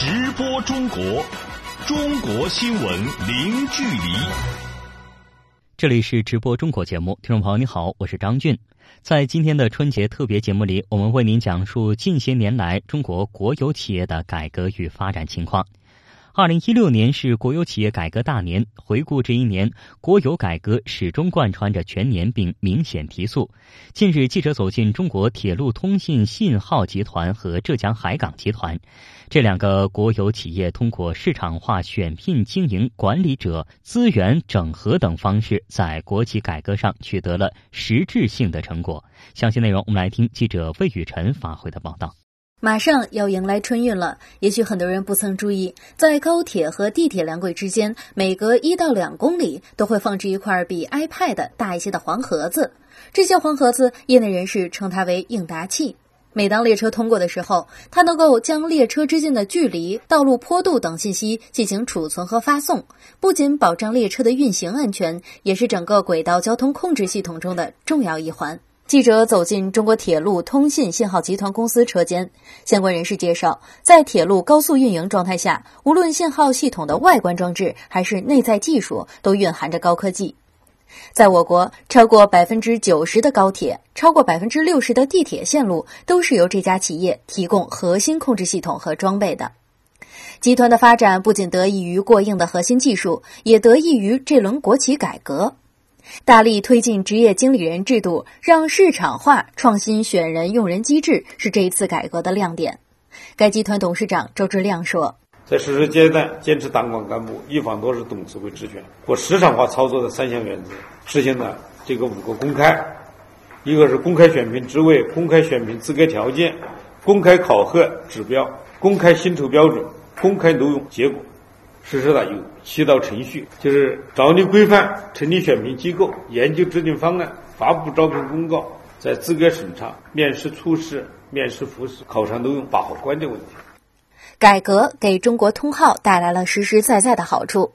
直播中国，中国新闻零距离。这里是直播中国节目，听众朋友你好，我是张俊。在今天的春节特别节目里，我们为您讲述近些年来中国国有企业的改革与发展情况。二零一六年是国有企业改革大年，回顾这一年，国有改革始终贯穿着全年，并明显提速。近日，记者走进中国铁路通信信号集团和浙江海港集团这两个国有企业，通过市场化选聘、经营、管理者资源整合等方式，在国企改革上取得了实质性的成果。详细内容，我们来听记者魏雨辰发回的报道。马上要迎来春运了，也许很多人不曾注意，在高铁和地铁两轨之间，每隔一到两公里都会放置一块比 iPad 大一些的黄盒子。这些黄盒子，业内人士称它为应答器。每当列车通过的时候，它能够将列车之间的距离、道路坡度等信息进行储存和发送，不仅保障列车的运行安全，也是整个轨道交通控制系统中的重要一环。记者走进中国铁路通信信号集团公司车间，相关人士介绍，在铁路高速运营状态下，无论信号系统的外观装置还是内在技术，都蕴含着高科技。在我国，超过百分之九十的高铁、超过百分之六十的地铁线路都是由这家企业提供核心控制系统和装备的。集团的发展不仅得益于过硬的核心技术，也得益于这轮国企改革。大力推进职业经理人制度，让市场化、创新选人用人机制是这一次改革的亮点。该集团董事长周志亮说：“在实施阶段，坚持党管干部一方多是董事会职权或市场化操作的三项原则，实现了这个五个公开：一个是公开选聘职位、公开选聘资格条件、公开考核指标、公开薪酬标准、公开录用结果。”实施了有七道程序，就是着力规范、成立选聘机构、研究制定方案、发布招聘公告、在资格审查、面试初试、面试复试、考察录用把好关键问题。改革给中国通号带来了实实在在的好处。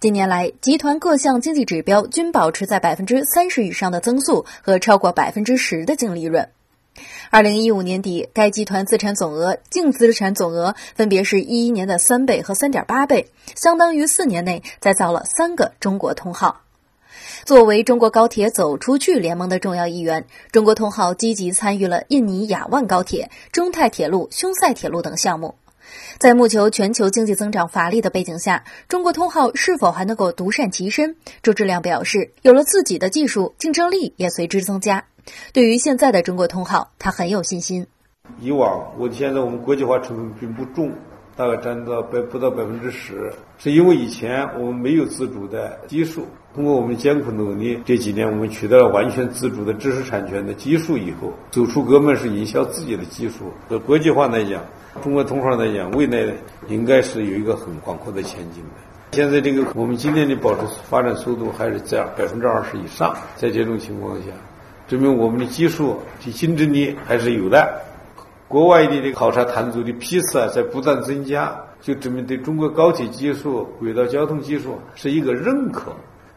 近年来，集团各项经济指标均保持在百分之三十以上的增速和超过百分之十的净利润。二零一五年底，该集团资产总额、净资产总额分别是一一年的三倍和三点八倍，相当于四年内再造了三个中国通号。作为中国高铁走出去联盟的重要一员，中国通号积极参与了印尼雅万高铁、中泰铁路、匈塞铁路等项目。在目前全球经济增长乏力的背景下，中国通号是否还能够独善其身？周志亮表示，有了自己的技术，竞争力也随之增加。对于现在的中国通号，他很有信心。以往，我现在我们国际化成分并不重，大概占到百不到百分之十，是因为以前我们没有自主的技术。通过我们艰苦努力，这几年我们取得了完全自主的知识产权的技术以后，走出国门是营销自己的技术。和国际化来讲，中国通号来讲，未来应该是有一个很广阔的前景的。现在这个我们今天的保持发展速度还是在百分之二十以上，在这种情况下。证明我们的技术的竞争力还是有的，国外的这个考察团组的批次啊在不断增加，就证明对中国高铁技术、轨道交通技术是一个认可，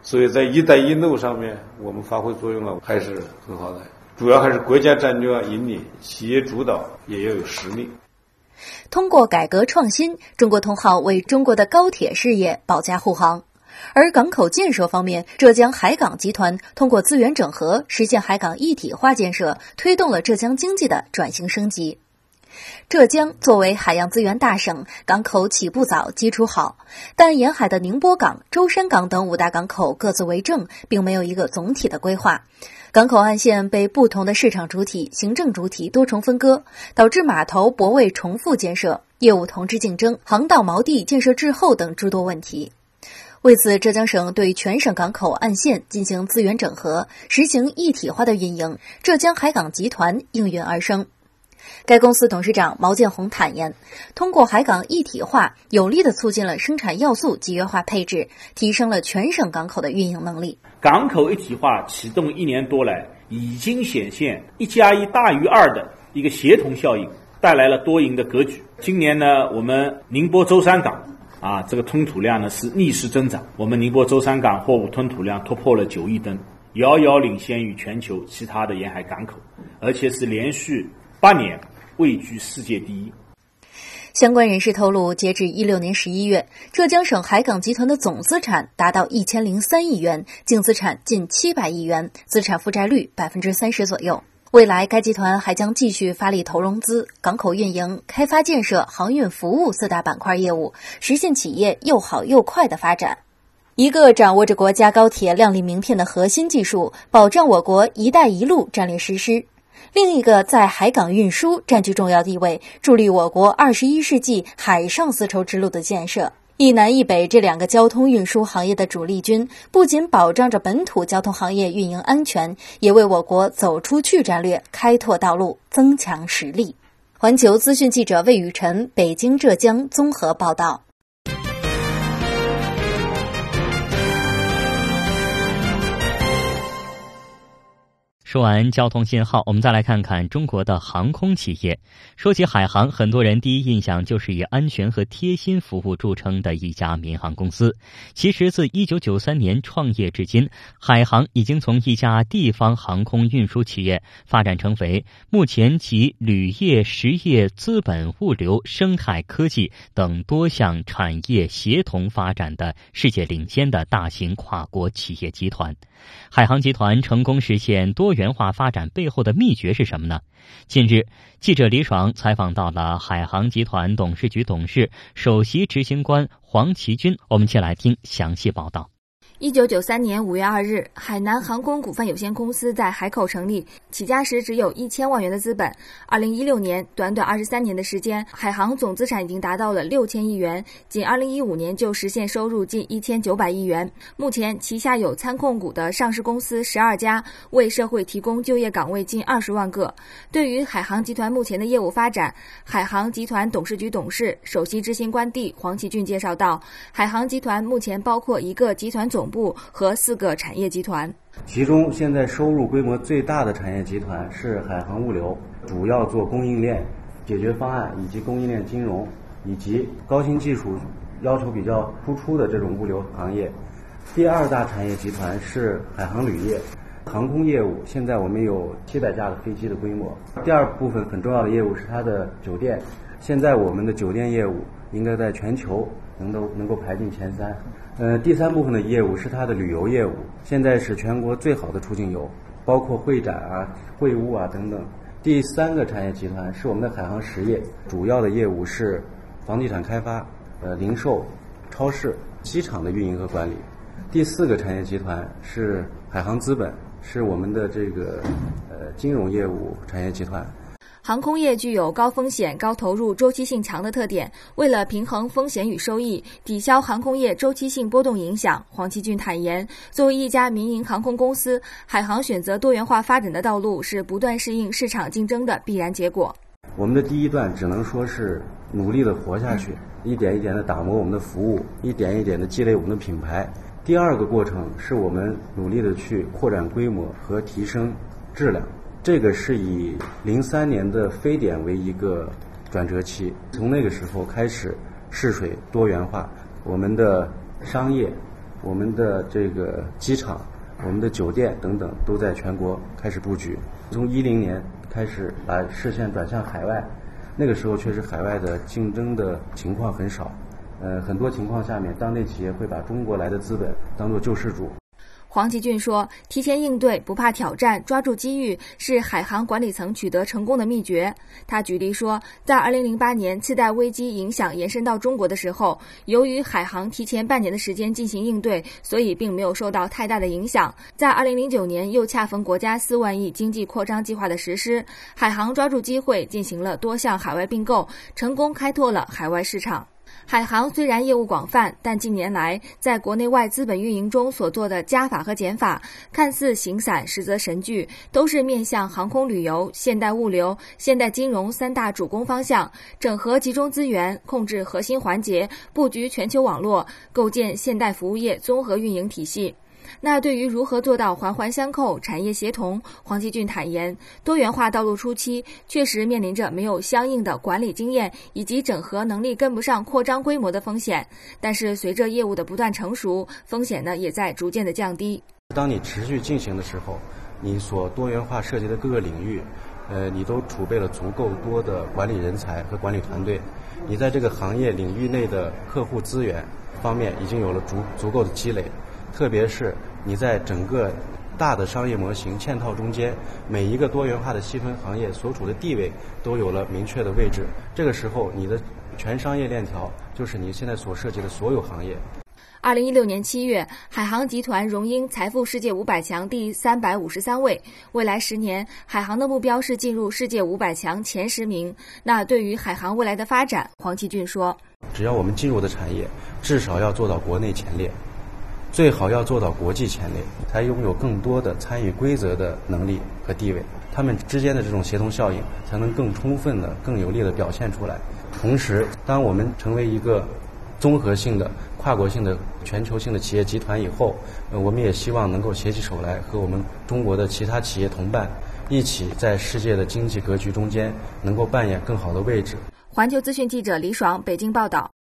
所以在“一带一路”上面我们发挥作用了还是很好的。主要还是国家战略引领，企业主导，也要有实力。通过改革创新，中国通号为中国的高铁事业保驾护航。而港口建设方面，浙江海港集团通过资源整合，实现海港一体化建设，推动了浙江经济的转型升级。浙江作为海洋资源大省，港口起步早，基础好，但沿海的宁波港、舟山港等五大港口各自为政，并没有一个总体的规划。港口岸线被不同的市场主体、行政主体多重分割，导致码头泊位重复建设、业务同质竞争、航道锚地建设滞后等诸多问题。为此，浙江省对全省港口岸线进行资源整合，实行一体化的运营。浙江海港集团应运而生。该公司董事长毛建红坦言，通过海港一体化，有力地促进了生产要素集约化配置，提升了全省港口的运营能力。港口一体化启动一年多来，已经显现一加一大于二的一个协同效应，带来了多赢的格局。今年呢，我们宁波舟山港。啊，这个吞吐量呢是逆势增长。我们宁波舟山港货物吞吐量突破了九亿吨，遥遥领先于全球其他的沿海港口，而且是连续八年位居世界第一。相关人士透露，截至一六年十一月，浙江省海港集团的总资产达到一千零三亿元，净资产近七百亿元，资产负债率百分之三十左右。未来，该集团还将继续发力投融资、港口运营、开发建设、航运服务四大板块业务，实现企业又好又快的发展。一个掌握着国家高铁亮丽名片的核心技术，保障我国“一带一路”战略实施。另一个在海港运输占据重要地位，助力我国二十一世纪海上丝绸之路的建设。一南一北这两个交通运输行业的主力军，不仅保障着本土交通行业运营安全，也为我国走出去战略开拓道路、增强实力。环球资讯记者魏雨辰，北京、浙江综合报道。说完交通信号，我们再来看看中国的航空企业。说起海航，很多人第一印象就是以安全和贴心服务著称的一家民航公司。其实，自1993年创业至今，海航已经从一家地方航空运输企业发展成为目前集铝业、实业、资本、物流、生态科技等多项产业协同发展的世界领先的大型跨国企业集团。海航集团成功实现多元化发展背后的秘诀是什么呢？近日，记者李爽采访到了海航集团董事局董事、首席执行官黄奇军，我们一起来听详细报道。一九九三年五月二日，海南航空股份有限公司在海口成立，起家时只有一千万元的资本。二零一六年，短短二十三年的时间，海航总资产已经达到了六千亿元，仅二零一五年就实现收入近一千九百亿元。目前旗下有参控股的上市公司十二家，为社会提供就业岗位近二十万个。对于海航集团目前的业务发展，海航集团董事局董事、首席执行官帝黄奇骏介绍道：“海航集团目前包括一个集团总。”总部和四个产业集团，其中现在收入规模最大的产业集团是海航物流，主要做供应链解决方案以及供应链金融以及高新技术要求比较突出的这种物流行业。第二大产业集团是海航旅业，航空业务现在我们有七百架的飞机的规模。第二部分很重要的业务是它的酒店，现在我们的酒店业务应该在全球能够能够排进前三。呃，第三部分的业务是它的旅游业务，现在是全国最好的出境游，包括会展啊、会晤啊等等。第三个产业集团是我们的海航实业，主要的业务是房地产开发、呃零售、超市、机场的运营和管理。第四个产业集团是海航资本，是我们的这个呃金融业务产业集团。航空业具有高风险、高投入、周期性强的特点。为了平衡风险与收益，抵消航空业周期性波动影响，黄奇骏坦言，作为一家民营航空公司，海航选择多元化发展的道路是不断适应市场竞争的必然结果。我们的第一段只能说是努力的活下去，一点一点的打磨我们的服务，一点一点的积累我们的品牌。第二个过程是我们努力的去扩展规模和提升质量。这个是以零三年的非典为一个转折期，从那个时候开始试水多元化，我们的商业、我们的这个机场、我们的酒店等等都在全国开始布局。从一零年开始把视线转向海外，那个时候确实海外的竞争的情况很少，呃，很多情况下面当地企业会把中国来的资本当做救世主。黄奇骏说：“提前应对，不怕挑战，抓住机遇，是海航管理层取得成功的秘诀。”他举例说，在2008年次贷危机影响延伸到中国的时候，由于海航提前半年的时间进行应对，所以并没有受到太大的影响。在2009年，又恰逢国家四万亿经济扩张计划的实施，海航抓住机会进行了多项海外并购，成功开拓了海外市场。海航虽然业务广泛，但近年来在国内外资本运营中所做的加法和减法，看似形散，实则神聚，都是面向航空旅游、现代物流、现代金融三大主攻方向，整合集中资源，控制核心环节，布局全球网络，构建现代服务业综合运营体系。那对于如何做到环环相扣、产业协同，黄奇骏坦言，多元化道路初期确实面临着没有相应的管理经验以及整合能力跟不上扩张规模的风险。但是随着业务的不断成熟，风险呢也在逐渐的降低。当你持续进行的时候，你所多元化涉及的各个领域，呃，你都储备了足够多的管理人才和管理团队，你在这个行业领域内的客户资源方面已经有了足足够的积累，特别是你在整个大的商业模型嵌套中间，每一个多元化的细分行业所处的地位都有了明确的位置。这个时候，你的全商业链条就是你现在所涉及的所有行业。二零一六年七月，海航集团荣膺财富世界五百强第三百五十三位。未来十年，海航的目标是进入世界五百强前十名。那对于海航未来的发展，黄奇骏说：“只要我们进入的产业，至少要做到国内前列，最好要做到国际前列，才拥有更多的参与规则的能力和地位。他们之间的这种协同效应，才能更充分的、更有力的表现出来。同时，当我们成为一个综合性的。”跨国性的、全球性的企业集团以后，呃，我们也希望能够携起手来，和我们中国的其他企业同伴一起，在世界的经济格局中间，能够扮演更好的位置。环球资讯记者李爽北京报道。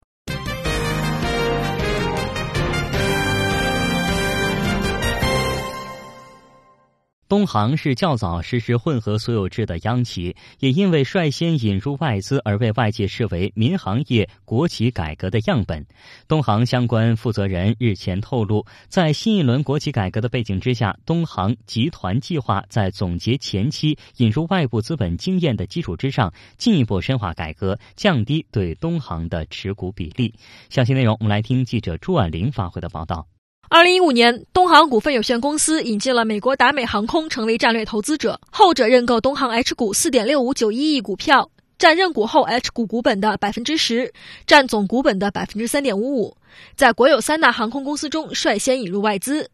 东航是较早实施混合所有制的央企，也因为率先引入外资而被外界视为民航业国企改革的样本。东航相关负责人日前透露，在新一轮国企改革的背景之下，东航集团计划在总结前期引入外部资本经验的基础之上，进一步深化改革，降低对东航的持股比例。详细内容，我们来听记者朱婉玲发回的报道。二零一五年，东航股份有限公司引进了美国达美航空成为战略投资者，后者认购东航 H 股四点六五九一亿股票，占认股后 H 股股本的百分之十，占总股本的百分之三点五五，在国有三大航空公司中率先引入外资，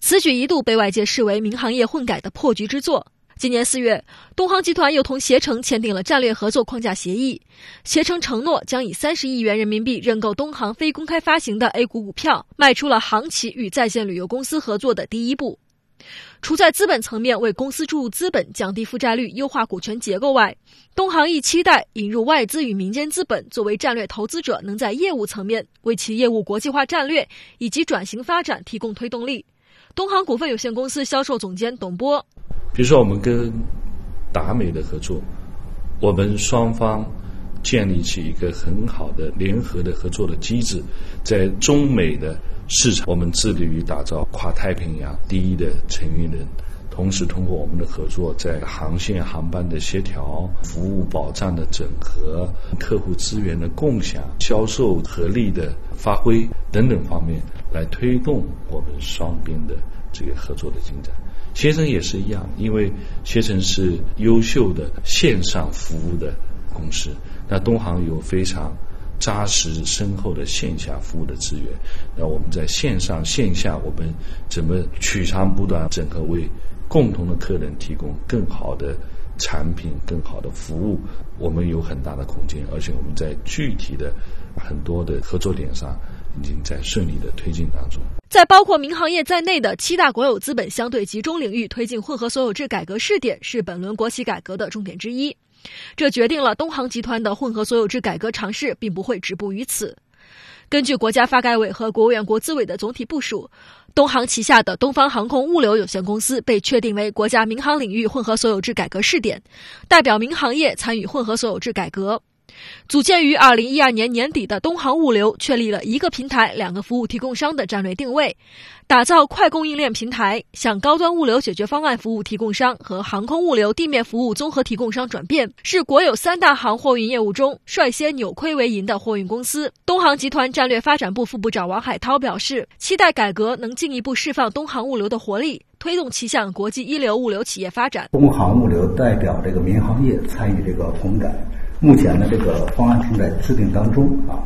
此举一度被外界视为民航业混改的破局之作。今年四月，东航集团又同携程签订了战略合作框架协议。携程承诺将以三十亿元人民币认购东航非公开发行的 A 股股票，迈出了航企与在线旅游公司合作的第一步。除在资本层面为公司注入资本、降低负债率、优化股权结构外，东航亦期待引入外资与民间资本作为战略投资者，能在业务层面为其业务国际化战略以及转型发展提供推动力。东航股份有限公司销售总监董波。比如说，我们跟达美的合作，我们双方建立起一个很好的联合的合作的机制，在中美的市场，我们致力于打造跨太平洋第一的承运人。同时，通过我们的合作，在航线航班的协调、服务保障的整合、客户资源的共享、销售合力的发挥等等方面，来推动我们双边的这个合作的进展。携程也是一样，因为携程是优秀的线上服务的公司，那东航有非常扎实深厚的线下服务的资源。那我们在线上线下，我们怎么取长补短，整合为共同的客人提供更好的产品、更好的服务，我们有很大的空间，而且我们在具体的很多的合作点上。已经在顺利的推进当中。在包括民航业在内的七大国有资本相对集中领域推进混合所有制改革试点，是本轮国企改革的重点之一。这决定了东航集团的混合所有制改革尝试并不会止步于此。根据国家发改委和国务院国资委的总体部署，东航旗下的东方航空物流有限公司被确定为国家民航领域混合所有制改革试点，代表民航业参与混合所有制改革。组建于二零一二年年底的东航物流确立了一个平台、两个服务提供商的战略定位，打造快供应链平台，向高端物流解决方案服务提供商和航空物流地面服务综合提供商转变，是国有三大航货运业务中率先扭亏为盈的货运公司。东航集团战略发展部副部长王海涛表示，期待改革能进一步释放东航物流的活力，推动其向国际一流物流企业发展。东航物流代表这个民航业参与这个混改。目前呢，这个方案正在制定当中啊。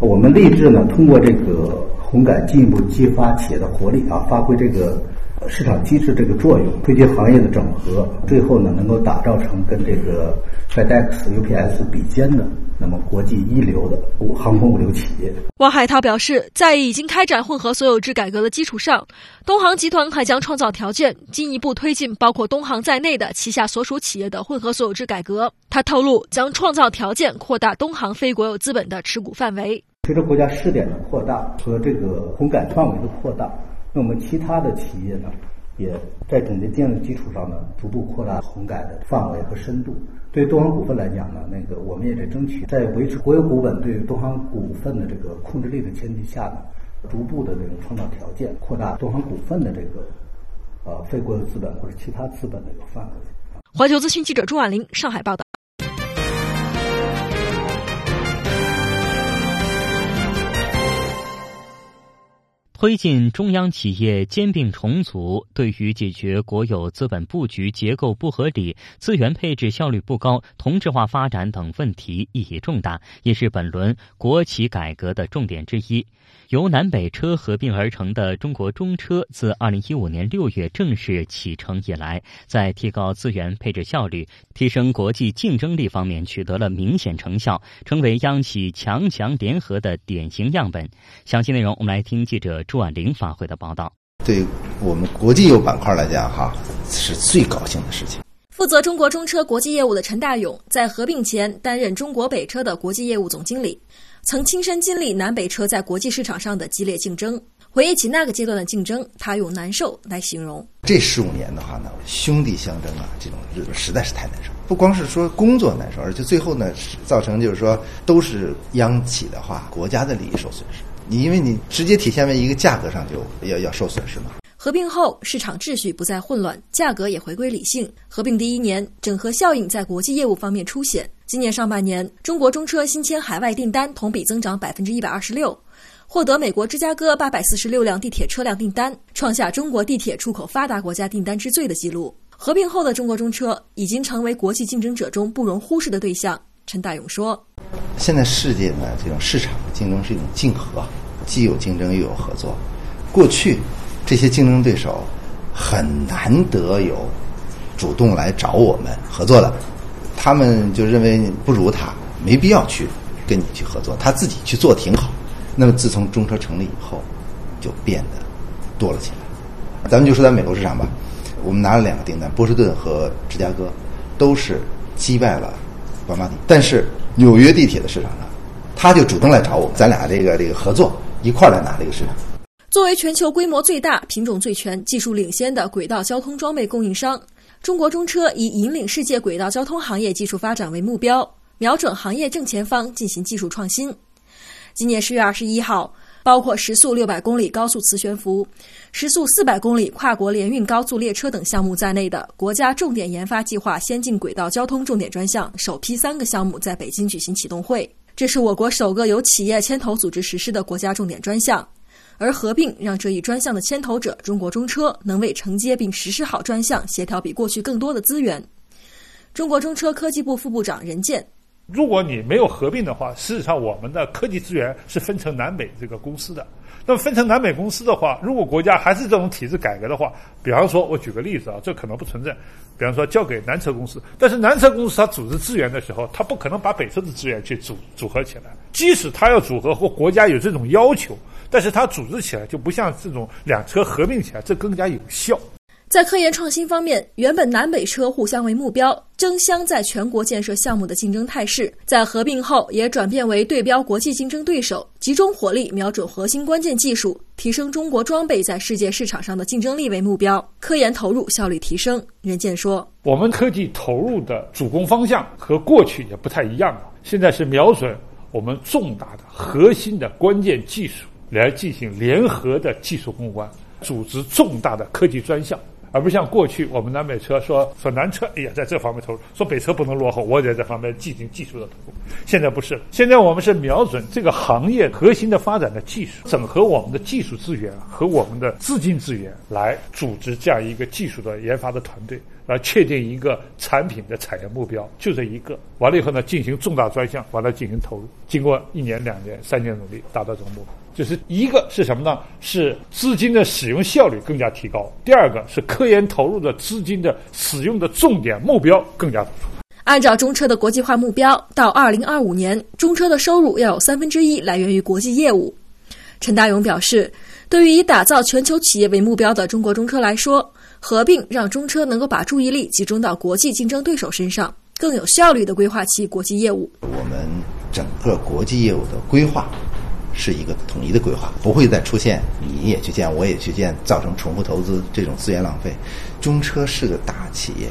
我们立志呢，通过这个混改进一步激发企业的活力啊，发挥这个市场机制这个作用，推进行业的整合，最后呢，能够打造成跟这个 FedEx、UPS 比肩的。那么，国际一流的航空物流企业，王海涛表示，在已经开展混合所有制改革的基础上，东航集团还将创造条件，进一步推进包括东航在内的旗下所属企业的混合所有制改革。他透露，将创造条件扩大东航非国有资本的持股范围。随着国家试点的扩大和这个混改范围的扩大，那我们其他的企业呢，也在总结经验的基础上呢，逐步扩大红改的范围和深度。对东航股份来讲呢，那个我们也得争取在维持国有股本对东航股份的这个控制力的前提下呢，逐步的这种创造条件，扩大东航股份的这个呃非国有资本或者其他资本的一个范围。环球资讯记者朱婉玲上海报道。推进中央企业兼并重组，对于解决国有资本布局结构不合理、资源配置效率不高、同质化发展等问题意义重大，也是本轮国企改革的重点之一。由南北车合并而成的中国中车，自二零一五年六月正式启程以来，在提高资源配置效率、提升国际竞争力方面取得了明显成效，成为央企强强联合的典型样本。详细内容，我们来听记者朱婉玲发回的报道。对我们国际业务板块来讲，哈，是最高兴的事情。负责中国中车国际业务的陈大勇，在合并前担任中国北车的国际业务总经理。曾亲身经历南北车在国际市场上的激烈竞争，回忆起那个阶段的竞争，他用难受来形容。这十五年的话呢，兄弟相争啊，这种日子实在是太难受。不光是说工作难受，而且最后呢，造成就是说都是央企的话，国家的利益受损失。你因为你直接体现为一个价格上就要要受损失嘛。合并后，市场秩序不再混乱，价格也回归理性。合并第一年，整合效应在国际业务方面凸显。今年上半年，中国中车新签海外订单同比增长百分之一百二十六，获得美国芝加哥八百四十六辆地铁车辆订单，创下中国地铁出口发达国家订单之最的记录。合并后的中国中车已经成为国际竞争者中不容忽视的对象。陈大勇说：“现在世界呢，这种市场竞争是一种竞合，既有竞争又有合作。过去。”这些竞争对手很难得有主动来找我们合作的，他们就认为不如他，没必要去跟你去合作，他自己去做挺好。那么自从中车成立以后，就变得多了起来。咱们就说在美国市场吧，我们拿了两个订单，波士顿和芝加哥，都是击败了宝马底。但是纽约地铁的市场上，他就主动来找我，咱俩这个这个合作一块儿来拿这个市场。作为全球规模最大、品种最全、技术领先的轨道交通装备供应商，中国中车以引领世界轨道交通行业技术发展为目标，瞄准行业正前方进行技术创新。今年十月二十一号，包括时速六百公里高速磁悬浮、时速四百公里跨国联运高速列车等项目在内的国家重点研发计划先进轨道交通重点专项首批三个项目在北京举行启动会，这是我国首个由企业牵头组织实施的国家重点专项。而合并让这一专项的牵头者中国中车能为承接并实施好专项协调比过去更多的资源。中国中车科技部副部长任健：如果你没有合并的话，事实上我们的科技资源是分成南北这个公司的。那么分成南北公司的话，如果国家还是这种体制改革的话，比方说我举个例子啊，这可能不存在。比方说交给南车公司，但是南车公司它组织资源的时候，它不可能把北车的资源去组组合起来。即使它要组合或国家有这种要求。但是它组织起来就不像这种两车合并起来，这更加有效。在科研创新方面，原本南北车互相为目标，争相在全国建设项目的竞争态势，在合并后也转变为对标国际竞争对手，集中火力瞄准核心关键技术，提升中国装备在世界市场上的竞争力为目标，科研投入效率提升。任健说：“我们科技投入的主攻方向和过去也不太一样了，现在是瞄准我们重大的核心的关键技术。”来进行联合的技术攻关，组织重大的科技专项，而不像过去我们南北车说说南车，哎呀，在这方面投入，说北车不能落后，我也在这方面进行技术的投入。现在不是，现在我们是瞄准这个行业核心的发展的技术，整合我们的技术资源和我们的资金资源，来组织这样一个技术的研发的团队，来确定一个产品的产业目标，就这一个。完了以后呢，进行重大专项，完了进行投入，经过一年、两年、三年努力，达到这个目标。就是一个是什么呢？是资金的使用效率更加提高。第二个是科研投入的资金的使用的重点目标更加突出。按照中车的国际化目标，到二零二五年，中车的收入要有三分之一来源于国际业务。陈大勇表示，对于以打造全球企业为目标的中国中车来说，合并让中车能够把注意力集中到国际竞争对手身上，更有效率的规划其国际业务。我们整个国际业务的规划。是一个统一的规划，不会再出现你也去建，我也去建，造成重复投资这种资源浪费。中车是个大企业，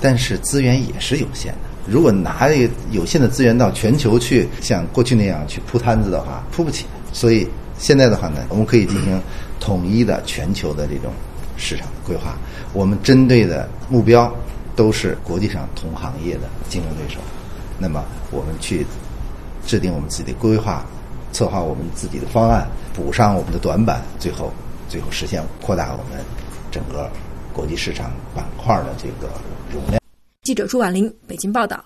但是资源也是有限的。如果拿有限的资源到全球去像过去那样去铺摊子的话，铺不起。所以现在的话呢，我们可以进行统一的全球的这种市场的规划。我们针对的目标都是国际上同行业的竞争对手。那么我们去制定我们自己的规划。策划我们自己的方案，补上我们的短板，最后最后实现扩大我们整个国际市场板块的这个容量。记者朱婉玲，北京报道。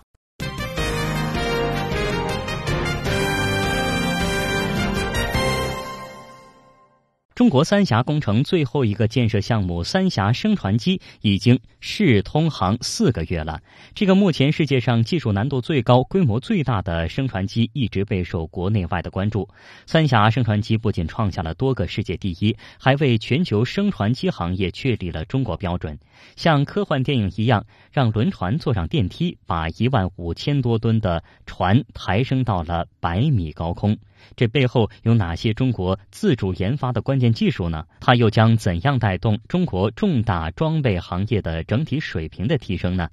中国三峡工程最后一个建设项目三峡升船机已经试通航四个月了。这个目前世界上技术难度最高、规模最大的升船机一直备受国内外的关注。三峡升船机不仅创下了多个世界第一，还为全球升船机行业确立了中国标准。像科幻电影一样，让轮船坐上电梯，把一万五千多吨的船抬升到了百米高空。这背后有哪些中国自主研发的关键技术呢？它又将怎样带动中国重大装备行业的整体水平的提升呢？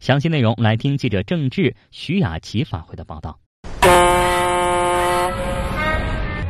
详细内容来听记者郑智、徐雅琪发回的报道。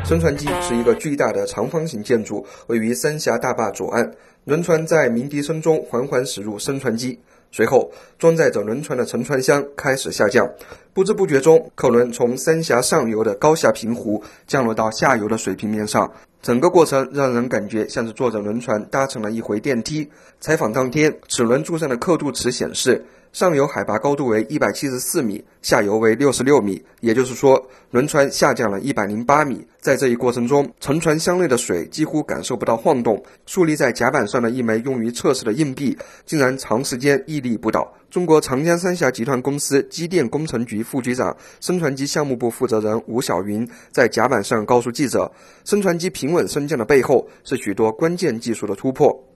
升船机是一个巨大的长方形建筑，位于三峡大坝左岸。轮船在鸣笛声中缓缓驶入升船机。随后，装载着轮船的沉船箱开始下降，不知不觉中，客轮从三峡上游的高峡平湖降落到下游的水平面上。整个过程让人感觉像是坐着轮船搭乘了一回电梯。采访当天，齿轮柱上的刻度尺显示。上游海拔高度为一百七十四米，下游为六十六米，也就是说，轮船下降了一百零八米。在这一过程中，沉船箱内的水几乎感受不到晃动。竖立在甲板上的一枚用于测试的硬币，竟然长时间屹立不倒。中国长江三峡集团公司机电工程局副局长、升船机项目部负责人吴晓云在甲板上告诉记者：“升船机平稳升降的背后，是许多关键技术的突破。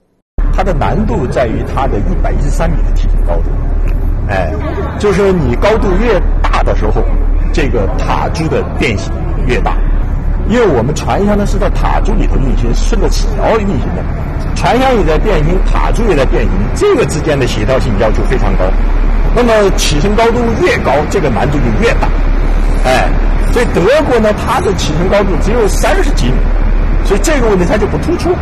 它的难度在于它的一百一十三米的提升高度。”哎，就是你高度越大的时候，这个塔柱的变形越大，因为我们船箱呢是在塔柱里头运行，顺着齿条运行的，船箱也在变形，塔柱也在变形，这个之间的协调性要求非常高。那么起升高度越高，这个难度就越大。哎，所以德国呢，它的起升高度只有三十几米，所以这个问题它就不突出。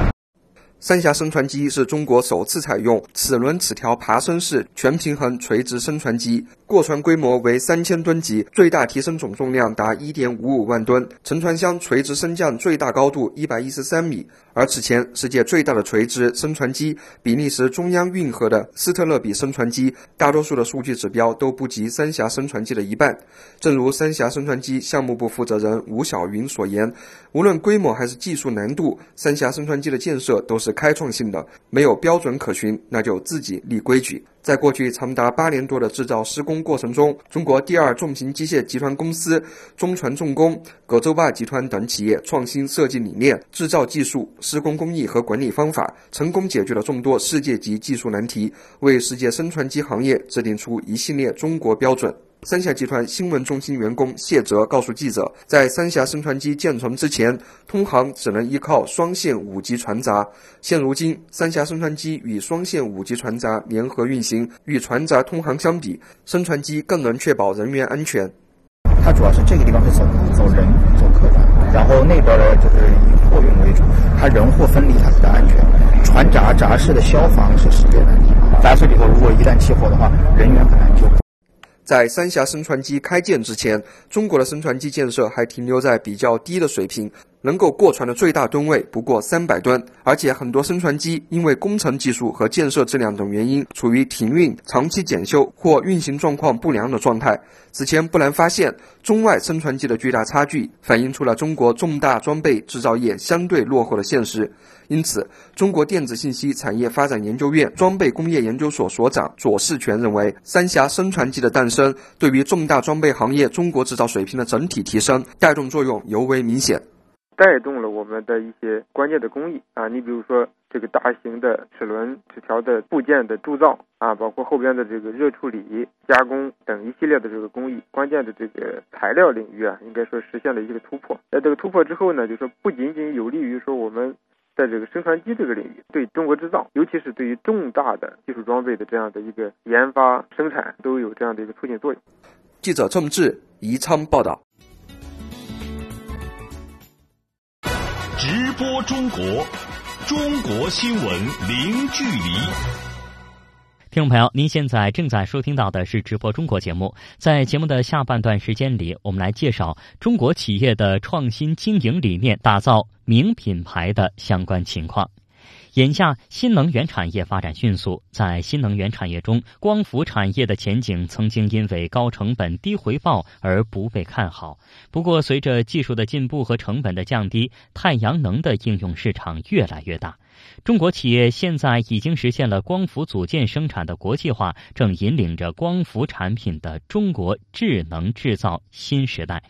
三峡升船机是中国首次采用齿轮齿条爬升式全平衡垂直升船机，过船规模为三千吨级，最大提升总重量达一点五五万吨，沉船箱垂直升降最大高度一百一十三米。而此前世界最大的垂直升船机比利时中央运河的斯特勒比升船机，大多数的数据指标都不及三峡升船机的一半。正如三峡升船机项目部负责人吴晓云所言，无论规模还是技术难度，三峡升船机的建设都是开创性的，没有标准可循，那就自己立规矩。在过去长达八年多的制造施工过程中，中国第二重型机械集团公司、中船重工、葛洲坝集团等企业创新设计理念、制造技术、施工工艺和管理方法，成功解决了众多世界级技术难题，为世界升船机行业制定出一系列中国标准。三峡集团新闻中心员工谢哲告诉记者，在三峡升船机建成之前，通航只能依靠双线五级船闸。现如今，三峡升船机与双线五级船闸联合运行，与船闸通航相比，升船机更能确保人员安全。它主要是这个地方是走走人走客的，然后那边呢就是以货运为主，它人货分离它比较安全。船闸闸室的消防是世界难题，闸室里头如果一旦起火的话，人员很难救。在三峡升船机开建之前，中国的升船机建设还停留在比较低的水平，能够过船的最大吨位不过三百吨，而且很多升船机因为工程技术和建设质量等原因，处于停运、长期检修或运行状况不良的状态。此前不难发现，中外升船机的巨大差距，反映出了中国重大装备制造业相对落后的现实。因此，中国电子信息产业发展研究院装备工业研究所所长左世全认为，三峡升船机的诞生对于重大装备行业中国制造水平的整体提升带动作用尤为明显，带动了我们的一些关键的工艺啊，你比如说这个大型的齿轮齿条的部件的铸造啊，包括后边的这个热处理、加工等一系列的这个工艺，关键的这个材料领域啊，应该说实现了一个突破。在这个突破之后呢，就说不仅仅有利于说我们在这个升船机这个领域，对中国制造，尤其是对于重大的技术装备的这样的一个研发生产，都有这样的一个促进作用。记者郑志、宜昌报道。播中国。中国新闻零距离，听众朋友，您现在正在收听到的是直播中国节目。在节目的下半段时间里，我们来介绍中国企业的创新经营理念，打造名品牌的相关情况。眼下，新能源产业发展迅速。在新能源产业中，光伏产业的前景曾经因为高成本、低回报而不被看好。不过，随着技术的进步和成本的降低，太阳能的应用市场越来越大。中国企业现在已经实现了光伏组件生产的国际化，正引领着光伏产品的中国智能制造新时代。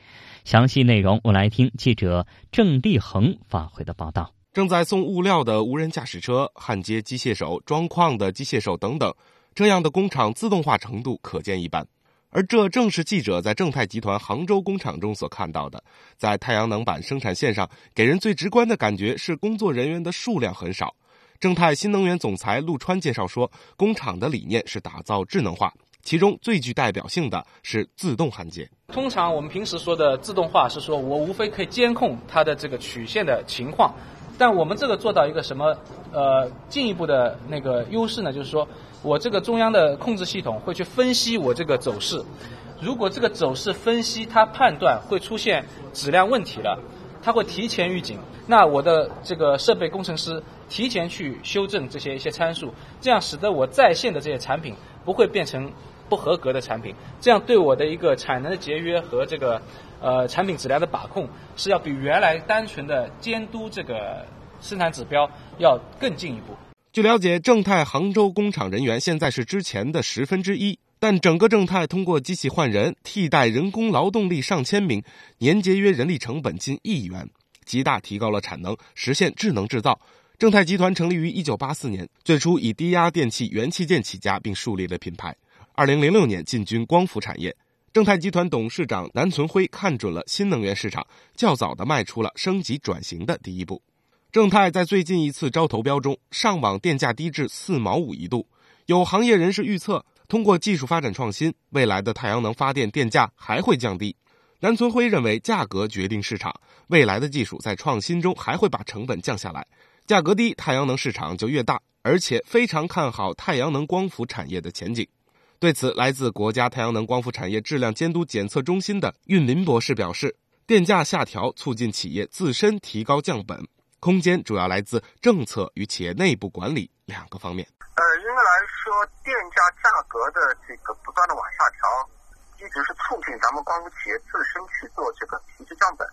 详细内容，我来听记者郑立恒发回的报道。正在送物料的无人驾驶车、焊接机械手、装矿的机械手等等，这样的工厂自动化程度可见一斑。而这正是记者在正泰集团杭州工厂中所看到的。在太阳能板生产线上，给人最直观的感觉是工作人员的数量很少。正泰新能源总裁陆川介绍说，工厂的理念是打造智能化，其中最具代表性的是自动焊接。通常我们平时说的自动化是说我无非可以监控它的这个曲线的情况。但我们这个做到一个什么呃进一步的那个优势呢？就是说我这个中央的控制系统会去分析我这个走势，如果这个走势分析它判断会出现质量问题了，它会提前预警，那我的这个设备工程师提前去修正这些一些参数，这样使得我在线的这些产品不会变成不合格的产品，这样对我的一个产能的节约和这个。呃，产品质量的把控是要比原来单纯的监督这个生产指标要更进一步。据了解，正泰杭州工厂人员现在是之前的十分之一，但整个正泰通过机器换人替代人工劳动力上千名，年节约人力成本近亿元，极大提高了产能，实现智能制造。正泰集团成立于一九八四年，最初以低压电器元器件起家，并树立了品牌。二零零六年进军光伏产业。正泰集团董事长南存辉看准了新能源市场，较早的迈出了升级转型的第一步。正泰在最近一次招投标中，上网电价低至四毛五一度。有行业人士预测，通过技术发展创新，未来的太阳能发电电价还会降低。南存辉认为，价格决定市场，未来的技术在创新中还会把成本降下来，价格低，太阳能市场就越大，而且非常看好太阳能光伏产业的前景。对此，来自国家太阳能光伏产业质量监督检测中心的运林博士表示，电价下调促进企业自身提高降本空间，主要来自政策与企业内部管理两个方面。呃，应该来说，电价价格的这个不断的往下调，一直是促进咱们光伏企业自身去做这个提质降本。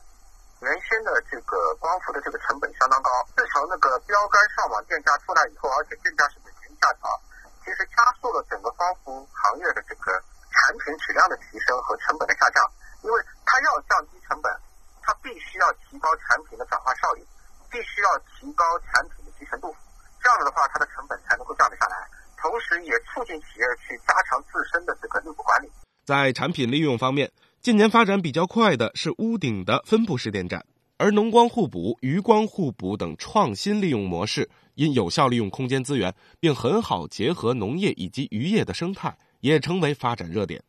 原先的这个光伏的这个成本相当高，自从那个标杆上网电价出来以后，而且电价是每年下调。其实加速了整个光伏行业的这个产品质量的提升和成本的下降，因为它要降低成本，它必须要提高产品的转化效率，必须要提高产品的集成度，这样子的话，它的成本才能够降得下来，同时也促进企业去加强自身的这个内部管理。在产品利用方面，近年发展比较快的是屋顶的分布式电站。而农光互补、渔光互补等创新利用模式，因有效利用空间资源，并很好结合农业以及渔业的生态，也成为发展热点。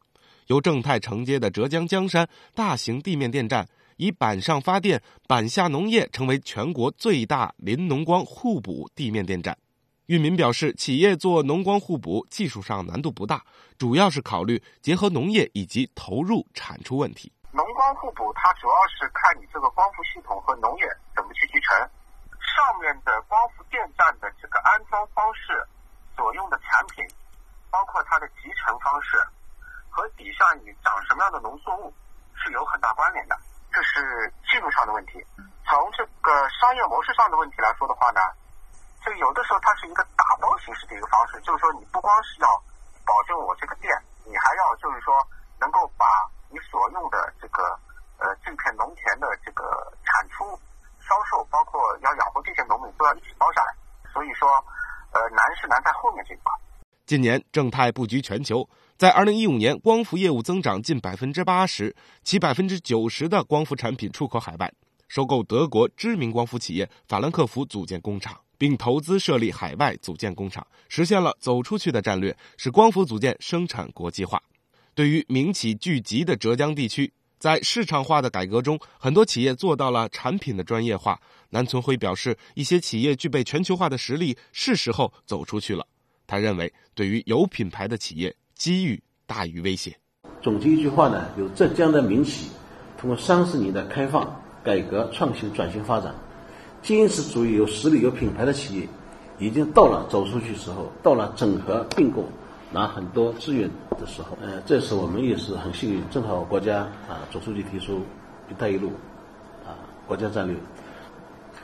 由正泰承接的浙江江山大型地面电站，以板上发电、板下农业，成为全国最大林农光互补地面电站。裕民表示，企业做农光互补技术上难度不大，主要是考虑结合农业以及投入产出问题。互补，它主要是看你这个光伏系统和农业怎么去集成。上面的光伏电站的这个安装方式，所用的产品，包括它的集成方式，和底下你长什么样的农作物是有很大关联的。这是技术上的问题。从这个商业模式上的问题来说的话呢，就有的时候它是一个打包形式的一个方式，就是说你不光是要保证我这个电，你还要就是说能够把。你所用的这个呃这片农田的这个产出、销售，包括要养活这些农民，都要一起包下来。所以说，呃难是难在后面这一块。近年，正泰布局全球，在二零一五年，光伏业务增长近百分之八十，其百分之九十的光伏产品出口海外，收购德国知名光伏企业法兰克福组建工厂，并投资设立海外组建工厂，实现了走出去的战略，使光伏组件生产国际化。对于民企聚集的浙江地区，在市场化的改革中，很多企业做到了产品的专业化。南存辉表示，一些企业具备全球化的实力，是时候走出去了。他认为，对于有品牌的企业，机遇大于威胁。总结一句话呢，有浙江的民企通过三十年的开放、改革、创新、转型发展，坚持主义、有实力、有品牌的企业，已经到了走出去时候，到了整合并购、拿很多资源的时候。呃，这次我们也是很幸运，正好国家啊，总书记提出“一带一路”啊国家战略，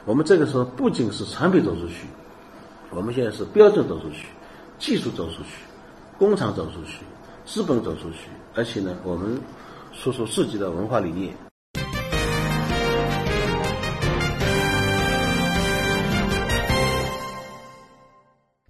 我们这个时候不仅是产品走出去，我们现在是标准走出去。技术走出去，工厂走出去，资本走出去，而且呢，我们输出自己的文化理念。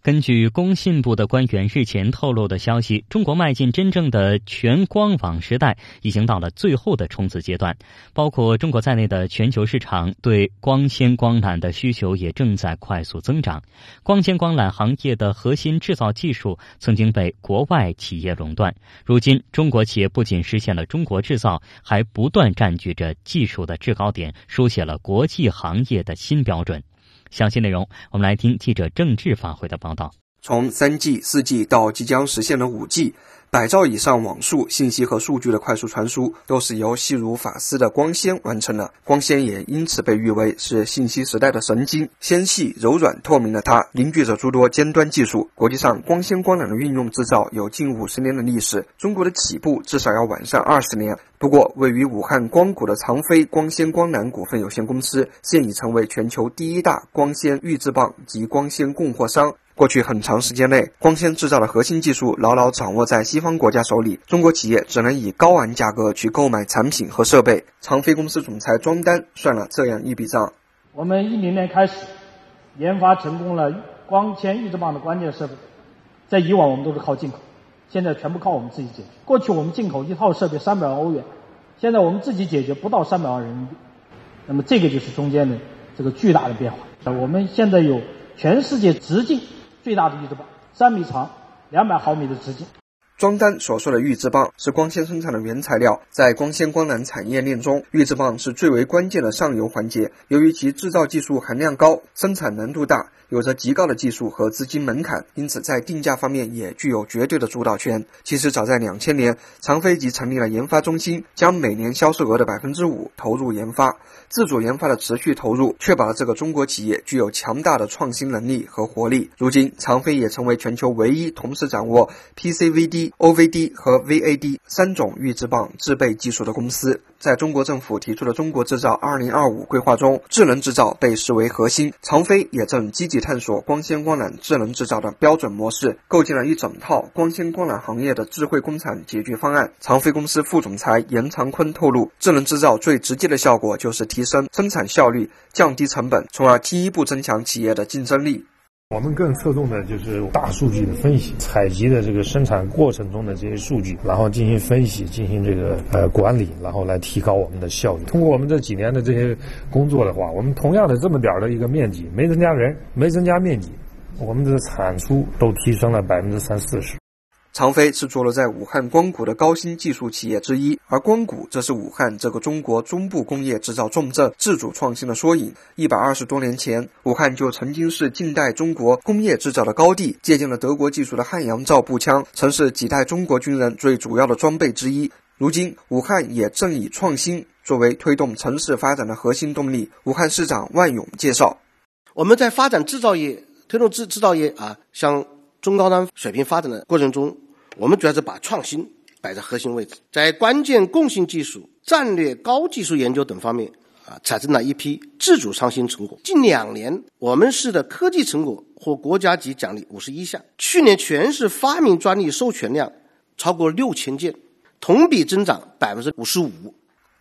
根据工信部的官员日前透露的消息，中国迈进真正的全光网时代已经到了最后的冲刺阶段。包括中国在内的全球市场对光纤光缆的需求也正在快速增长。光纤光缆行业的核心制造技术曾经被国外企业垄断，如今中国企业不仅实现了中国制造，还不断占据着技术的制高点，书写了国际行业的新标准。详细内容，我们来听记者郑智发回的报道。从三 G、四 G 到即将实现的五 G。百兆以上网速、信息和数据的快速传输，都是由细如发丝的光纤完成的。光纤也因此被誉为是信息时代的神经，纤细、柔软、透明的它，凝聚着诸多尖端技术。国际上，光纤光缆的运用制造有近五十年的历史，中国的起步至少要晚上二十年。不过，位于武汉光谷的长飞光纤光缆股份有限公司，现已成为全球第一大光纤预制棒及光纤供货商。过去很长时间内，光纤制造的核心技术牢牢掌握在西方国家手里，中国企业只能以高昂价格去购买产品和设备。长飞公司总裁庄丹算了这样一笔账：我们一零年开始研发成功了光纤预制棒的关键设备，在以往我们都是靠进口，现在全部靠我们自己解决。过去我们进口一套设备三百万欧元，现在我们自己解决不到三百万人民币。那么这个就是中间的这个巨大的变化。那我们现在有全世界直径。最大的一只吧，三米长，两百毫米的直径。庄丹所说的预制棒是光纤生产的原材料，在光纤光缆产业链中，预制棒是最为关键的上游环节。由于其制造技术含量高，生产难度大。有着极高的技术和资金门槛，因此在定价方面也具有绝对的主导权。其实早在两千年，长飞即成立了研发中心，将每年销售额的百分之五投入研发，自主研发的持续投入，确保了这个中国企业具有强大的创新能力和活力。如今，长飞也成为全球唯一同时掌握 PCVD、OVD 和 VAD 三种预制棒制备技术的公司。在中国政府提出的“中国制造 2025” 规划中，智能制造被视为核心。长飞也正积极探索光纤光缆智能制造的标准模式，构建了一整套光纤光缆行业的智慧工厂解决方案。长飞公司副总裁严长坤透露，智能制造最直接的效果就是提升生产效率、降低成本，从而进一步增强企业的竞争力。我们更侧重的就是大数据的分析，采集的这个生产过程中的这些数据，然后进行分析，进行这个呃管理，然后来提高我们的效率。通过我们这几年的这些工作的话，我们同样的这么点儿的一个面积，没增加人，没增加面积，我们的产出都提升了百分之三四十。长飞是坐落在武汉光谷的高新技术企业之一，而光谷则是武汉这个中国中部工业制造重镇自主创新的缩影。一百二十多年前，武汉就曾经是近代中国工业制造的高地，借鉴了德国技术的汉阳造步枪，曾是几代中国军人最主要的装备之一。如今，武汉也正以创新作为推动城市发展的核心动力。武汉市长万勇介绍：“我们在发展制造业，推动制制造业啊，向中高端水平发展的过程中。”我们主要是把创新摆在核心位置，在关键共性技术、战略高技术研究等方面啊，产生了一批自主创新成果。近两年，我们市的科技成果获国家级奖励五十一项，去年全市发明专利授权量超过六千件，同比增长百分之五十五。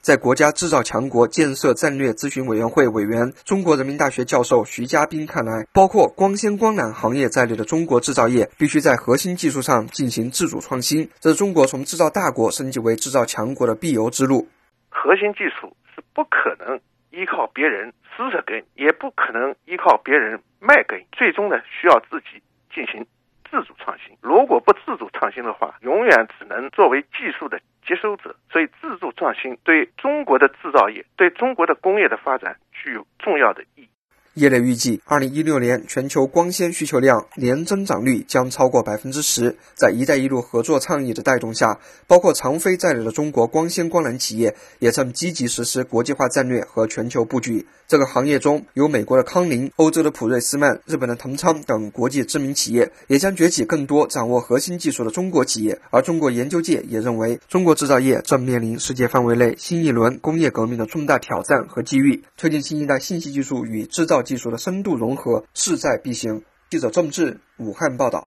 在国家制造强国建设战略咨询委员会委员、中国人民大学教授徐家斌看来，包括光纤光缆行业在内的中国制造业必须在核心技术上进行自主创新，这是中国从制造大国升级为制造强国的必由之路。核心技术是不可能依靠别人施舍给你，也不可能依靠别人卖给你，最终呢需要自己进行自主创新。如果不自主创新的话，永远只能作为技术的接收者。所以，自主创新对中国的制造业、对中国的工业的发展具有重要的意义。业内预计，二零一六年全球光纤需求量年增长率将超过百分之十。在“一带一路”合作倡议的带动下，包括长飞在内的中国光纤光缆企业也正积极实施国际化战略和全球布局。这个行业中有美国的康宁、欧洲的普瑞斯曼、日本的腾昌等国际知名企业，也将崛起更多掌握核心技术的中国企业。而中国研究界也认为，中国制造业正面临世界范围内新一轮工业革命的重大挑战和机遇，推进新一代信息技术与制造。技术的深度融合势在必行。记者郑智武汉报道。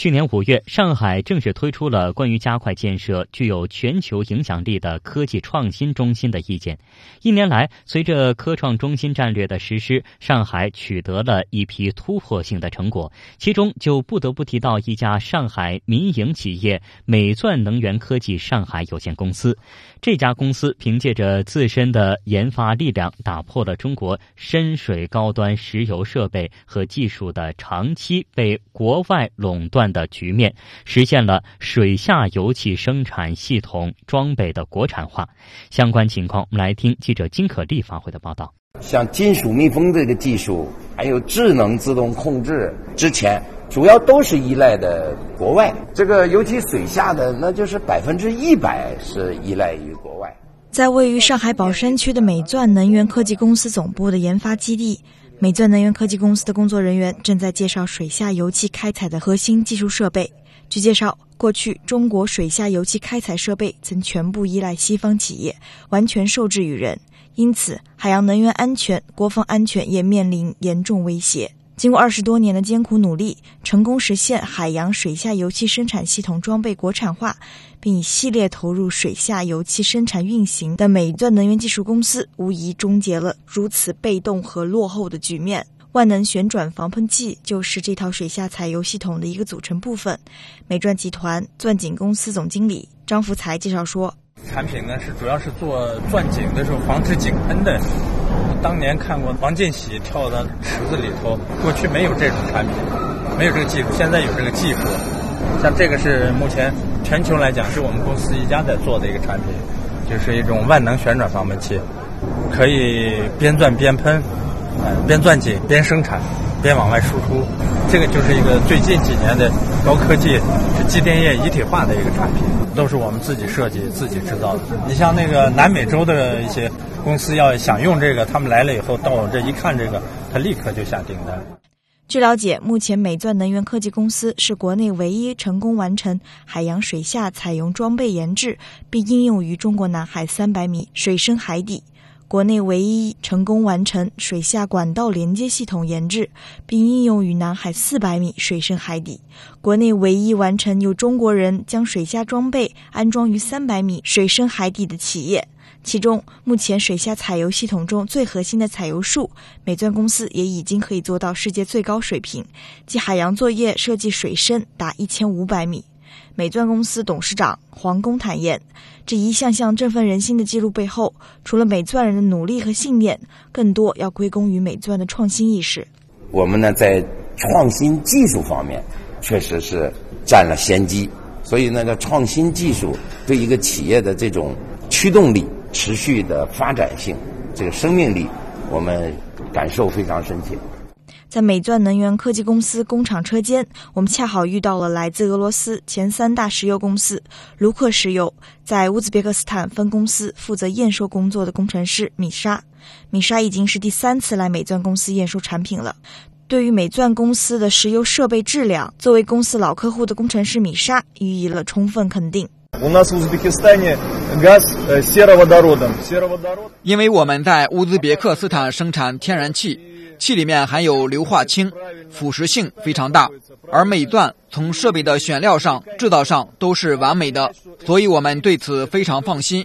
去年五月，上海正式推出了关于加快建设具有全球影响力的科技创新中心的意见。一年来，随着科创中心战略的实施，上海取得了一批突破性的成果。其中，就不得不提到一家上海民营企业——美钻能源科技上海有限公司。这家公司凭借着自身的研发力量，打破了中国深水高端石油设备和技术的长期被国外垄断。的局面，实现了水下油气生产系统装备的国产化。相关情况，我们来听记者金可丽发回的报道。像金属密封这个技术，还有智能自动控制，之前主要都是依赖的国外。这个尤其水下的，那就是百分之一百是依赖于国外。在位于上海宝山区的美钻能源科技公司总部的研发基地。美钻能源科技公司的工作人员正在介绍水下油气开采的核心技术设备。据介绍，过去中国水下油气开采设备曾全部依赖西方企业，完全受制于人，因此海洋能源安全、国防安全也面临严重威胁。经过二十多年的艰苦努力，成功实现海洋水下油气生产系统装备国产化，并以系列投入水下油气生产运行的美钻能源技术公司，无疑终结了如此被动和落后的局面。万能旋转防喷器就是这套水下采油系统的一个组成部分。美钻集团钻井公司总经理张福才介绍说。产品呢是主要是做钻井的时候防止井喷的。当年看过王进喜跳到池子里头，过去没有这种产品，没有这个技术，现在有这个技术。像这个是目前全球来讲是我们公司一家在做的一个产品，就是一种万能旋转阀门器，可以边转边喷，边钻井边生产。边往外输出，这个就是一个最近几年的高科技是机电业一体化的一个产品，都是我们自己设计、自己制造的。你像那个南美洲的一些公司要想用这个，他们来了以后到我这一看这个，他立刻就下订单。据了解，目前美钻能源科技公司是国内唯一成功完成海洋水下采油装备研制并应用于中国南海三百米水深海底。国内唯一成功完成水下管道连接系统研制并应用于南海四百米水深海底，国内唯一完成由中国人将水下装备安装于三百米水深海底的企业。其中，目前水下采油系统中最核心的采油术，美钻公司也已经可以做到世界最高水平，即海洋作业设计水深达一千五百米。美钻公司董事长黄工坦言，这一项项振奋人心的记录背后，除了美钻人的努力和信念，更多要归功于美钻的创新意识。我们呢，在创新技术方面，确实是占了先机。所以，那个创新技术对一个企业的这种驱动力、持续的发展性、这个生命力，我们感受非常深切。在美钻能源科技公司工厂车间，我们恰好遇到了来自俄罗斯前三大石油公司卢克石油在乌兹别克斯坦分公司负责验收工作的工程师米莎。米莎已经是第三次来美钻公司验收产品了。对于美钻公司的石油设备质量，作为公司老客户的工程师米莎予以了充分肯定。因为我们在乌兹别克斯坦生产天然气。气里面含有硫化氢，腐蚀性非常大。而美钻从设备的选料上、制造上都是完美的，所以我们对此非常放心。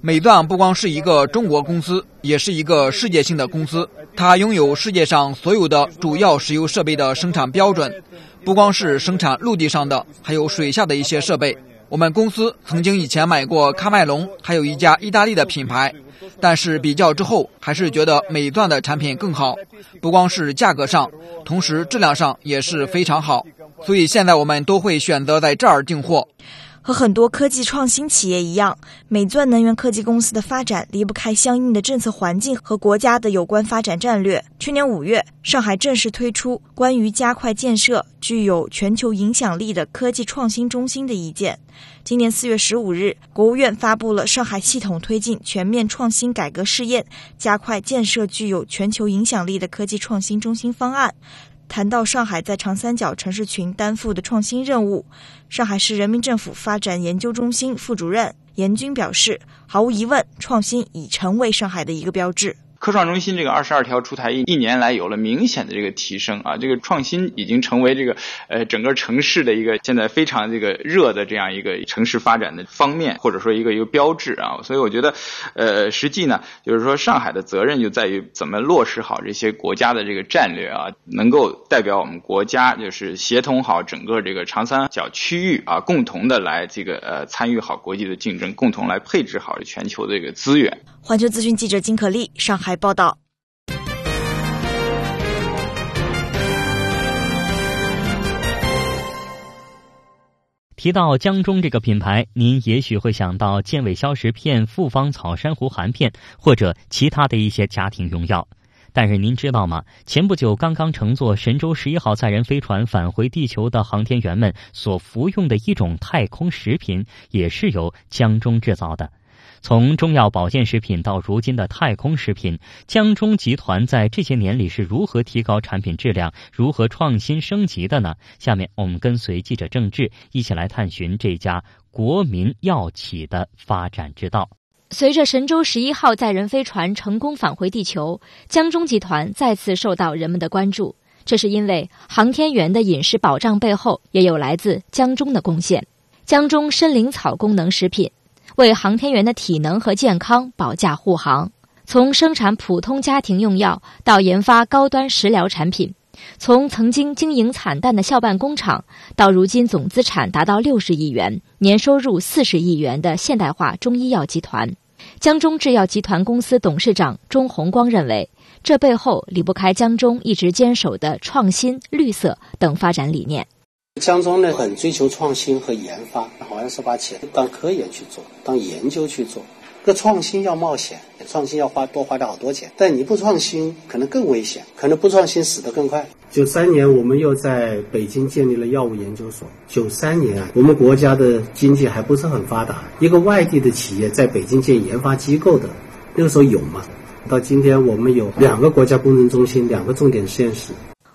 美钻不光是一个中国公司，也是一个世界性的公司，它拥有世界上所有的主要石油设备的生产标准，不光是生产陆地上的，还有水下的一些设备。我们公司曾经以前买过喀麦隆，还有一家意大利的品牌，但是比较之后，还是觉得美钻的产品更好，不光是价格上，同时质量上也是非常好，所以现在我们都会选择在这儿订货。和很多科技创新企业一样，美钻能源科技公司的发展离不开相应的政策环境和国家的有关发展战略。去年五月，上海正式推出关于加快建设具有全球影响力的科技创新中心的意见。今年四月十五日，国务院发布了《上海系统推进全面创新改革试验，加快建设具有全球影响力的科技创新中心方案》。谈到上海在长三角城市群担负的创新任务，上海市人民政府发展研究中心副主任严军表示：“毫无疑问，创新已成为上海的一个标志。”科创中心这个二十二条出台一一年来有了明显的这个提升啊，这个创新已经成为这个呃整个城市的一个现在非常这个热的这样一个城市发展的方面，或者说一个一个标志啊。所以我觉得，呃，实际呢，就是说上海的责任就在于怎么落实好这些国家的这个战略啊，能够代表我们国家就是协同好整个这个长三角区域啊，共同的来这个呃参与好国际的竞争，共同来配置好全球的这个资源。环球资讯记者金可丽上海报道。提到江中这个品牌，您也许会想到健胃消食片、复方草珊瑚含片或者其他的一些家庭用药。但是您知道吗？前不久刚刚乘坐神舟十一号载人飞船返回地球的航天员们所服用的一种太空食品，也是由江中制造的。从中药保健食品到如今的太空食品，江中集团在这些年里是如何提高产品质量、如何创新升级的呢？下面我们跟随记者郑智一起来探寻这家国民药企的发展之道。随着神舟十一号载人飞船成功返回地球，江中集团再次受到人们的关注。这是因为航天员的饮食保障背后也有来自江中的贡献。江中参苓草功能食品。为航天员的体能和健康保驾护航，从生产普通家庭用药到研发高端食疗产品，从曾经经营惨淡的校办工厂到如今总资产达到六十亿元、年收入四十亿元的现代化中医药集团，江中制药集团公司董事长钟红光认为，这背后离不开江中一直坚守的创新、绿色等发展理念。江中呢，很追求创新和研发，好像是把钱当科研去做，当研究去做。这创新要冒险，创新要花多花掉好多钱。但你不创新，可能更危险，可能不创新死得更快。九三年，我们又在北京建立了药物研究所。九三年啊，我们国家的经济还不是很发达，一个外地的企业在北京建研发机构的，那个时候有吗？到今天，我们有两个国家工程中心，两个重点实验室。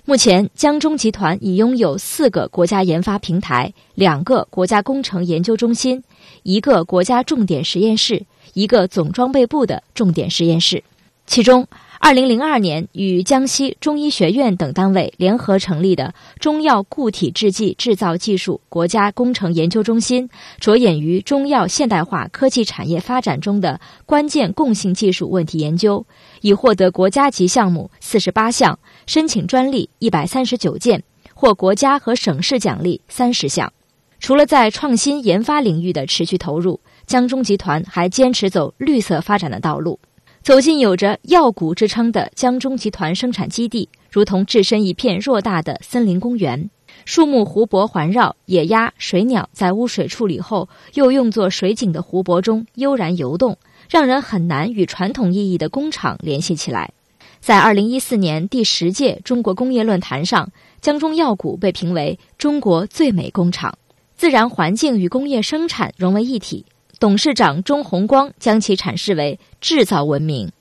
目前，江中集团已拥有四个国家研发平台、两个国家工程研究中心、一个国家重点实验室、一个总装备部的重点实验室。其中，二零零二年与江西中医学院等单位联合成立的中药固体制剂制造技术国家工程研究中心，着眼于中药现代化科技产业发展中的关键共性技术问题研究，已获得国家级项目四十八项。申请专利一百三十九件，获国家和省市奖励三十项。除了在创新研发领域的持续投入，江中集团还坚持走绿色发展的道路。走进有着“药谷”之称的江中集团生产基地，如同置身一片偌大的森林公园，树木湖泊环绕，野鸭、水鸟在污水处理后又用作水井的湖泊中悠然游动，让人很难与传统意义的工厂联系起来。在二零一四年第十届中国工业论坛上，江中药谷被评为中国最美工厂，自然环境与工业生产融为一体。董事长钟红光将其阐释为制造文明。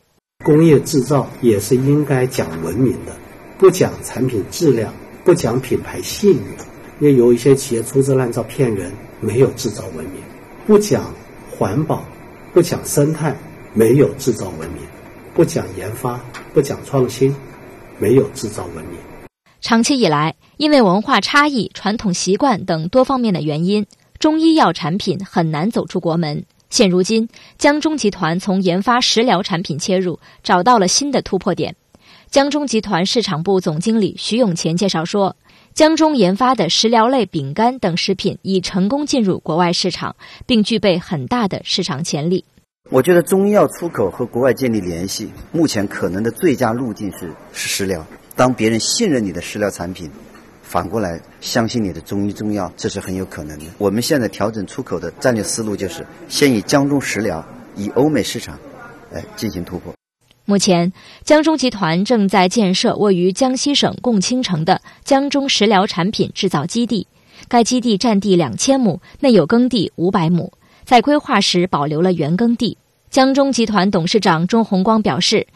工业制造也是应该讲文明的，不讲产品质量，不讲品牌信誉。也有一些企业粗制滥造骗人，没有制造文明；不讲环保，不讲生态，没有制造文明；不讲研发。不讲创新，没有制造文明。长期以来，因为文化差异、传统习惯等多方面的原因，中医药产品很难走出国门。现如今，江中集团从研发食疗产品切入，找到了新的突破点。江中集团市场部总经理徐永前介绍说，江中研发的食疗类饼干等食品已成功进入国外市场，并具备很大的市场潜力。我觉得中医药出口和国外建立联系，目前可能的最佳路径是是食疗。当别人信任你的食疗产品，反过来相信你的中医中药，这是很有可能的。我们现在调整出口的战略思路就是先以江中食疗，以欧美市场，来进行突破。目前，江中集团正在建设位于江西省共青城的江中食疗产品制造基地。该基地占地两千亩，内有耕地五百亩，在规划时保留了原耕地。江中集团董事长钟红光表示。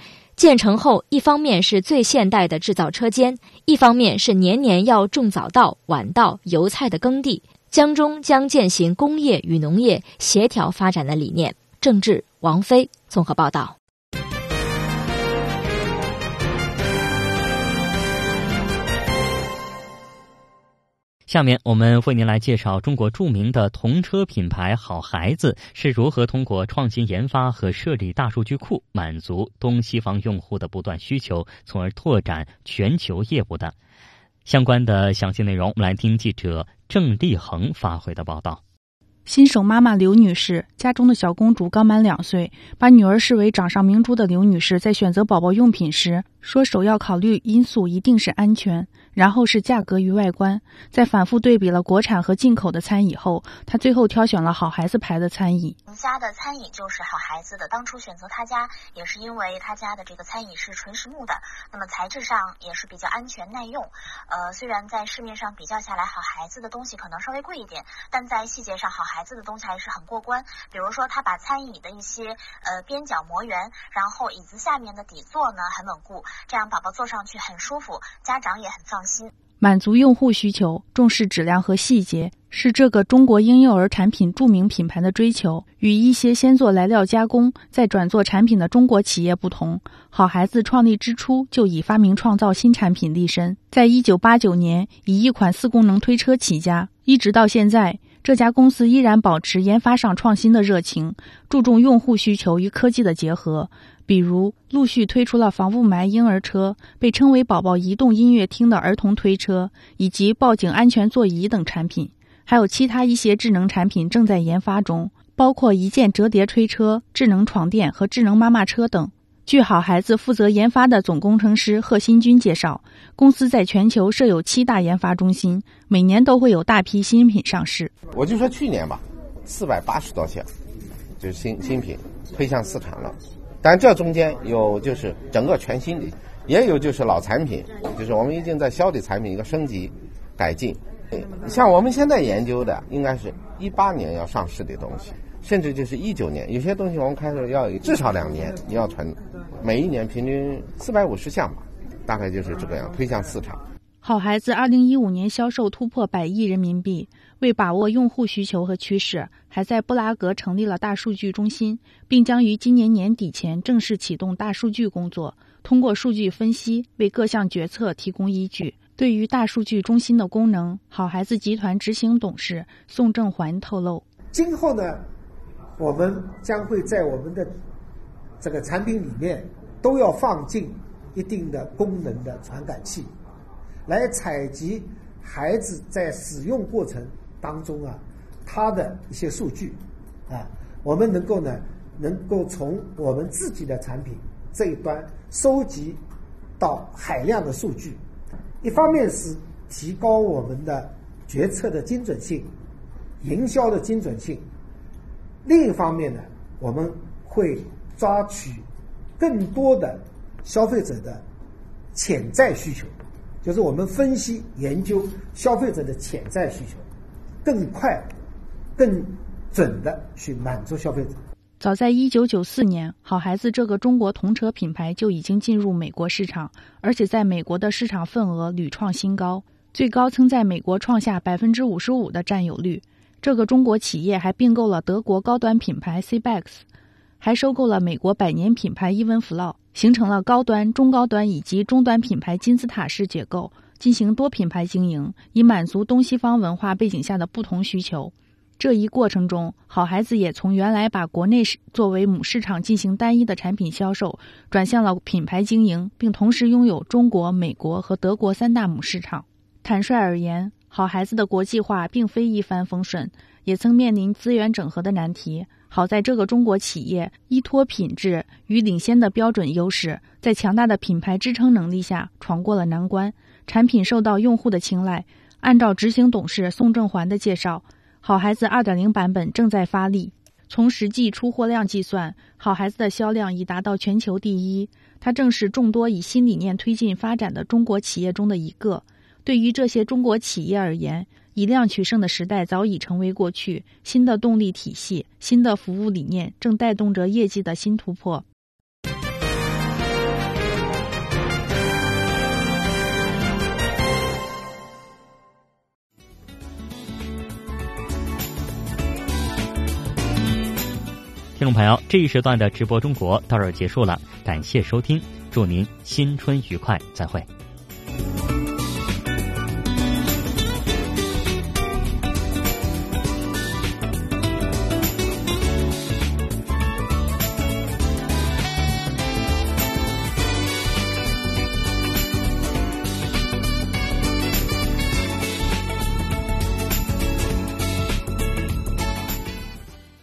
建成后，一方面是最现代的制造车间，一方面是年年要种早稻、晚稻、油菜的耕地。江中将践行工业与农业协调发展的理念。政治王飞综合报道。下面我们为您来介绍中国著名的童车品牌好孩子是如何通过创新研发和设立大数据库，满足东西方用户的不断需求，从而拓展全球业务的。相关的详细内容，我们来听记者郑立恒发回的报道。新手妈妈刘女士家中的小公主刚满两岁，把女儿视为掌上明珠的刘女士在选择宝宝用品时说：“首要考虑因素一定是安全。”然后是价格与外观，在反复对比了国产和进口的餐椅后，他最后挑选了好孩子牌的餐椅。我们家的餐椅就是好孩子的，当初选择他家也是因为他家的这个餐椅是纯实木的，那么材质上也是比较安全耐用。呃，虽然在市面上比较下来，好孩子的东西可能稍微贵一点，但在细节上，好孩子的东西还是很过关。比如说，他把餐椅的一些呃边角磨圆，然后椅子下面的底座呢很稳固，这样宝宝坐上去很舒服，家长也很放心。满足用户需求，重视质量和细节，是这个中国婴幼儿产品著名品牌的追求。与一些先做来料加工再转做产品的中国企业不同，好孩子创立之初就以发明创造新产品立身。在一九八九年，以一款四功能推车起家，一直到现在，这家公司依然保持研发上创新的热情，注重用户需求与科技的结合。比如，陆续推出了防雾霾婴儿车，被称为“宝宝移动音乐厅”的儿童推车，以及报警安全座椅等产品，还有其他一些智能产品正在研发中，包括一键折叠推车、智能床垫和智能妈妈车等。据好孩子负责研发的总工程师贺新军介绍，公司在全球设有七大研发中心，每年都会有大批新品上市。我就说去年吧，四百八十多项，就是新新品推向市场了。但这中间有就是整个全新的，也有就是老产品，就是我们已经在销的产品一个升级、改进。像我们现在研究的，应该是一八年要上市的东西，甚至就是一九年，有些东西我们开始要至少两年你要存，每一年平均四百五十项吧，大概就是这个样推向市场。好孩子二零一五年销售突破百亿人民币。为把握用户需求和趋势，还在布拉格成立了大数据中心，并将于今年年底前正式启动大数据工作。通过数据分析，为各项决策提供依据。对于大数据中心的功能，好孩子集团执行董事宋正环透露：今后呢，我们将会在我们的这个产品里面都要放进一定的功能的传感器，来采集孩子在使用过程。当中啊，它的一些数据啊，我们能够呢，能够从我们自己的产品这一端收集到海量的数据，一方面是提高我们的决策的精准性、营销的精准性，另一方面呢，我们会抓取更多的消费者的潜在需求，就是我们分析研究消费者的潜在需求。更快、更准的去满足消费者。早在一九九四年，好孩子这个中国童车品牌就已经进入美国市场，而且在美国的市场份额屡创新高，最高曾在美国创下百分之五十五的占有率。这个中国企业还并购了德国高端品牌 CBEX，还收购了美国百年品牌伊文弗洛，形成了高端、中高端以及中端品牌金字塔式结构。进行多品牌经营，以满足东西方文化背景下的不同需求。这一过程中，好孩子也从原来把国内作为母市场进行单一的产品销售，转向了品牌经营，并同时拥有中国、美国和德国三大母市场。坦率而言，好孩子的国际化并非一帆风顺，也曾面临资源整合的难题。好在这个中国企业依托品质与领先的标准优势，在强大的品牌支撑能力下闯过了难关，产品受到用户的青睐。按照执行董事宋正环的介绍。好孩子2.0版本正在发力，从实际出货量计算，好孩子的销量已达到全球第一。它正是众多以新理念推进发展的中国企业中的一个。对于这些中国企业而言，以量取胜的时代早已成为过去，新的动力体系、新的服务理念正带动着业绩的新突破。听众朋友，这一时段的直播中国到这儿结束了，感谢收听，祝您新春愉快，再会。